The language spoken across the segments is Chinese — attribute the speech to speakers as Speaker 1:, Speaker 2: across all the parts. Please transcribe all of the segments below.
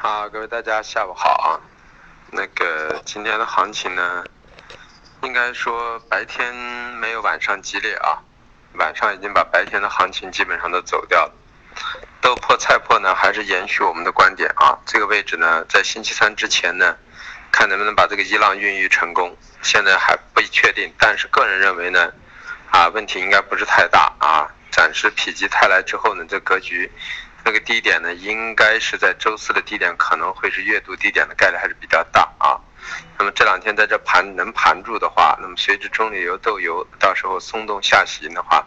Speaker 1: 好，各位大家下午好啊。那个今天的行情呢，应该说白天没有晚上激烈啊，晚上已经把白天的行情基本上都走掉了。豆粕菜粕呢，还是延续我们的观点啊。这个位置呢，在星期三之前呢，看能不能把这个一浪孕育成功。现在还不确定，但是个人认为呢，啊，问题应该不是太大啊。暂时否极泰来之后呢，这格局。那个低点呢，应该是在周四的低点，可能会是月度低点的概率还是比较大啊。那么这两天在这盘能盘住的话，那么随着中榈油豆油到时候松动下行的话，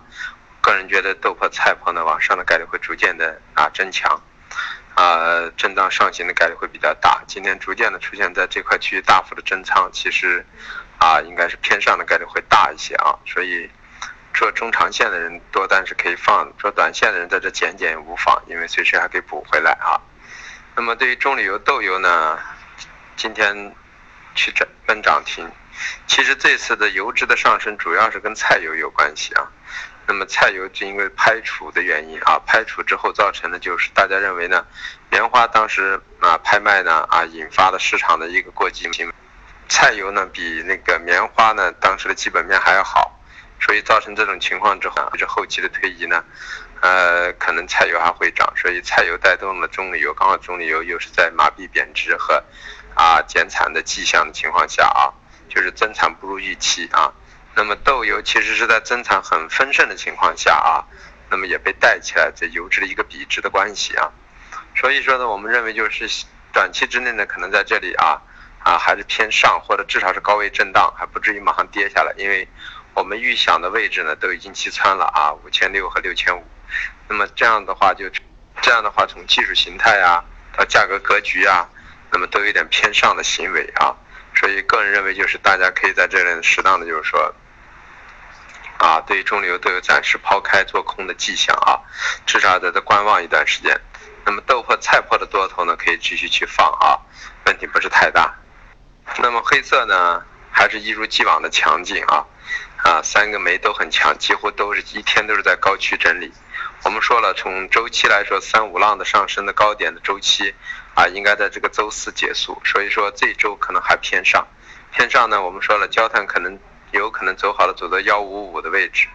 Speaker 1: 个人觉得豆粕菜粕呢往上的概率会逐渐的啊增强，啊震荡上行的概率会比较大。今天逐渐的出现在这块区域大幅的增仓，其实啊应该是偏上的概率会大一些啊，所以。做中长线的人多单是可以放，做短线的人在这减减无妨，因为随时还可以补回来啊。那么对于中榈油豆油呢，今天去涨奔涨停，其实这次的油脂的上升主要是跟菜油有关系啊。那么菜油是因为排除的原因啊，排除之后造成的就是大家认为呢，棉花当时啊拍卖呢啊引发的市场的一个过激行为，菜油呢比那个棉花呢当时的基本面还要好。所以造成这种情况之后，随着后期的推移呢，呃，可能菜油还会涨，所以菜油带动了棕榈油，刚好棕榈油又是在麻痹贬值和啊减产的迹象的情况下啊，就是增产不如预期啊。那么豆油其实是在增产很丰盛的情况下啊，那么也被带起来，这油脂的一个比值的关系啊。所以说呢，我们认为就是短期之内呢，可能在这里啊啊还是偏上，或者至少是高位震荡，还不至于马上跌下来，因为。我们预想的位置呢，都已经击穿了啊，五千六和六千五。那么这样的话，就这样的话，从技术形态啊到价格格局啊，那么都有点偏上的行为啊。所以个人认为，就是大家可以在这里适当的，就是说，啊，对于中流都有暂时抛开做空的迹象啊，至少在这观望一段时间。那么豆粕、菜粕的多头呢，可以继续去放啊，问题不是太大。那么黑色呢，还是一如既往的强劲啊。啊，三个煤都很强，几乎都是一天都是在高区整理。我们说了，从周期来说，三五浪的上升的高点的周期，啊，应该在这个周四结束。所以说这周可能还偏上，偏上呢，我们说了，焦炭可能有可能走好了，走到幺五五的位置，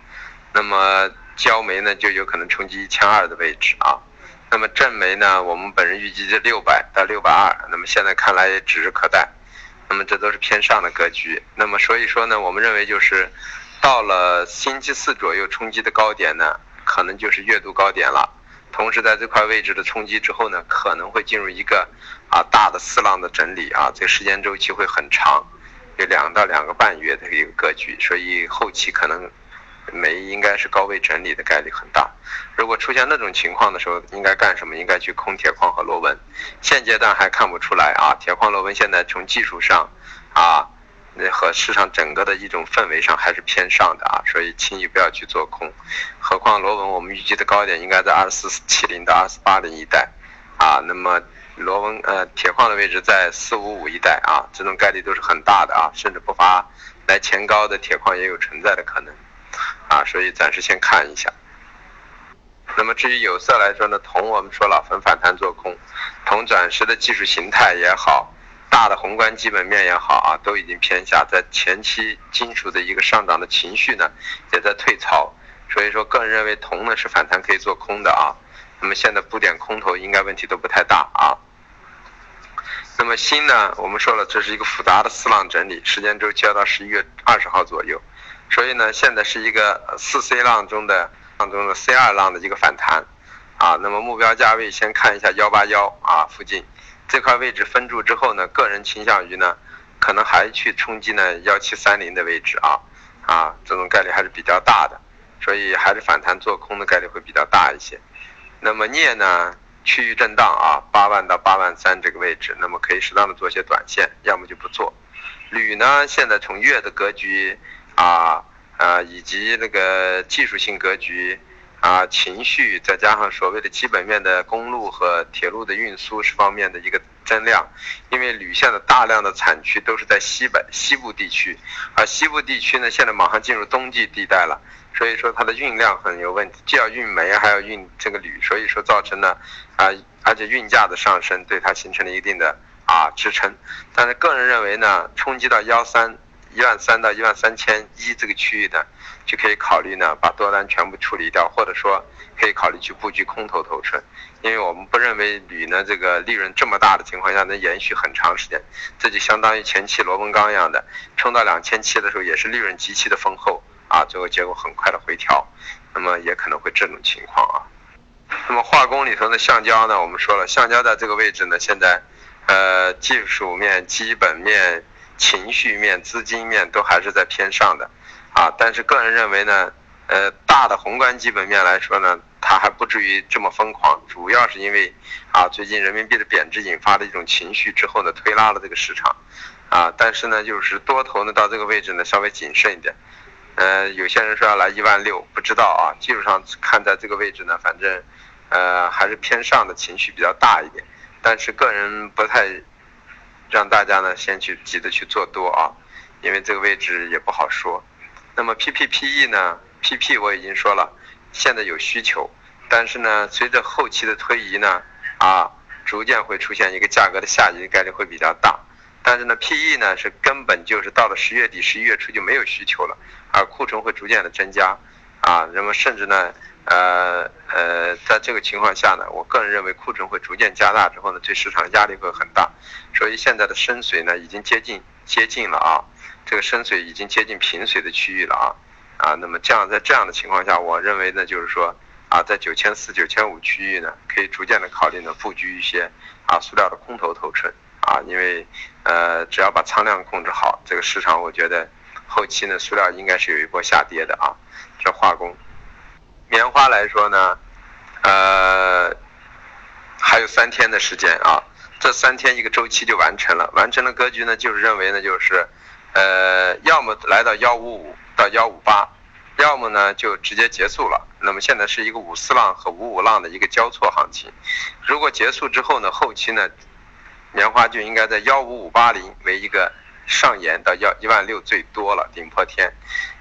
Speaker 1: 那么焦煤呢就有可能冲击一千二的位置啊。那么正煤呢，我们本人预计是六百到六百二，那么现在看来也指日可待。那么这都是偏上的格局，那么所以说呢，我们认为就是到了星期四左右冲击的高点呢，可能就是月度高点了。同时在这块位置的冲击之后呢，可能会进入一个啊大的四浪的整理啊，这个时间周期会很长，有两到两个半月的一个格局，所以后期可能。煤应该是高位整理的概率很大，如果出现那种情况的时候，应该干什么？应该去空铁矿和螺纹。现阶段还看不出来啊，铁矿螺纹现在从技术上，啊，那和市场整个的一种氛围上还是偏上的啊，所以轻易不要去做空。何况螺纹我们预计的高点应该在二四七零到二四八零一带，啊，那么螺纹呃铁矿的位置在四五五一带啊，这种概率都是很大的啊，甚至不乏来前高的铁矿也有存在的可能。啊，所以暂时先看一下。那么至于有色来说呢，铜我们说了逢反弹做空，铜暂时的技术形态也好，大的宏观基本面也好啊，都已经偏下，在前期金属的一个上涨的情绪呢，也在退潮，所以说个人认为铜呢是反弹可以做空的啊。那么现在补点空头应该问题都不太大啊。那么锌呢，我们说了这是一个复杂的四浪整理，时间周期要到十一月二十号左右。所以呢，现在是一个四 C 浪中的浪中的 C 二浪的一个反弹，啊，那么目标价位先看一下幺八幺啊附近这块位置分住之后呢，个人倾向于呢，可能还去冲击呢幺七三零的位置啊，啊，这种概率还是比较大的，所以还是反弹做空的概率会比较大一些。那么镍呢，区域震荡啊，八万到八万三这个位置，那么可以适当的做些短线，要么就不做。铝呢，现在从月的格局。啊，呃，以及那个技术性格局，啊情绪，再加上所谓的基本面的公路和铁路的运输方面的一个增量，因为铝线的大量的产区都是在西北西部地区，而西部地区呢现在马上进入冬季地带了，所以说它的运量很有问题，既要运煤还要运这个铝，所以说造成了啊而且运价的上升对它形成了一定的啊支撑，但是个人认为呢冲击到幺三。一万三到一万三千一这个区域的，就可以考虑呢，把多单全部处理掉，或者说可以考虑去布局空头头寸，因为我们不认为铝呢这个利润这么大的情况下能延续很长时间，这就相当于前期螺纹钢一样的，冲到两千七的时候也是利润极其的丰厚啊，最后结果很快的回调，那么也可能会这种情况啊。那么化工里头的橡胶呢，我们说了，橡胶在这个位置呢，现在呃技术面、基本面。情绪面、资金面都还是在偏上的，啊，但是个人认为呢，呃，大的宏观基本面来说呢，它还不至于这么疯狂，主要是因为啊，最近人民币的贬值引发的一种情绪之后呢，推拉了这个市场，啊，但是呢，就是多头呢到这个位置呢稍微谨慎一点，呃，有些人说要来一万六，不知道啊，技术上看在这个位置呢，反正呃还是偏上的情绪比较大一点，但是个人不太。让大家呢先去急着去做多啊，因为这个位置也不好说。那么 PPPE 呢，PP 我已经说了，现在有需求，但是呢，随着后期的推移呢，啊，逐渐会出现一个价格的下移概率会比较大。但是呢，PE 呢是根本就是到了十月底、十一月初就没有需求了，而库存会逐渐的增加，啊，那么甚至呢。呃呃，在这个情况下呢，我个人认为库存会逐渐加大之后呢，对市场压力会很大，所以现在的深水呢已经接近接近了啊，这个深水已经接近平水的区域了啊啊，那么这样在这样的情况下，我认为呢就是说啊，在九千四九千五区域呢，可以逐渐的考虑呢布局一些啊塑料的空头头寸啊，因为呃只要把仓量控制好，这个市场我觉得后期呢塑料应该是有一波下跌的啊，这化工。棉花来说呢，呃，还有三天的时间啊，这三天一个周期就完成了。完成了格局呢，就是认为呢，就是，呃，要么来到幺五五到幺五八，要么呢就直接结束了。那么现在是一个五四浪和五五浪的一个交错行情。如果结束之后呢，后期呢，棉花就应该在幺五五八零为一个上沿到幺一万六最多了顶破天。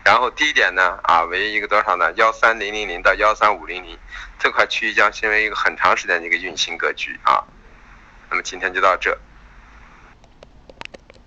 Speaker 1: 然后低点呢，啊，为一个多少呢？幺三零零零到幺三五零零，这块区域将成为一个很长时间的一个运行格局啊。那么今天就到这。